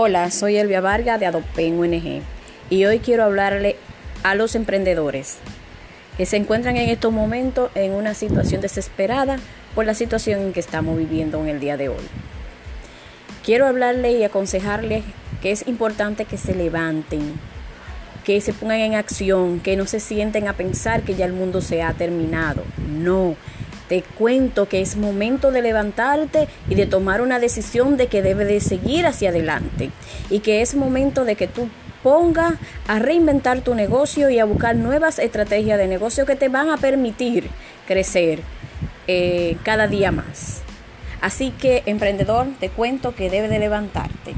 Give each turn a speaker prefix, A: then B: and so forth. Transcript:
A: Hola, soy Elvia Vargas de Adopen UNG y hoy quiero hablarle a los emprendedores que se encuentran en estos momentos en una situación desesperada por la situación en que estamos viviendo en el día de hoy. Quiero hablarle y aconsejarles que es importante que se levanten, que se pongan en acción, que no se sienten a pensar que ya el mundo se ha terminado. No, te cuento que es momento de levantarte y de tomar una decisión de que debe de seguir hacia adelante y que es momento de que tú pongas a reinventar tu negocio y a buscar nuevas estrategias de negocio que te van a permitir crecer eh, cada día más. Así que, emprendedor, te cuento que debe de levantarte.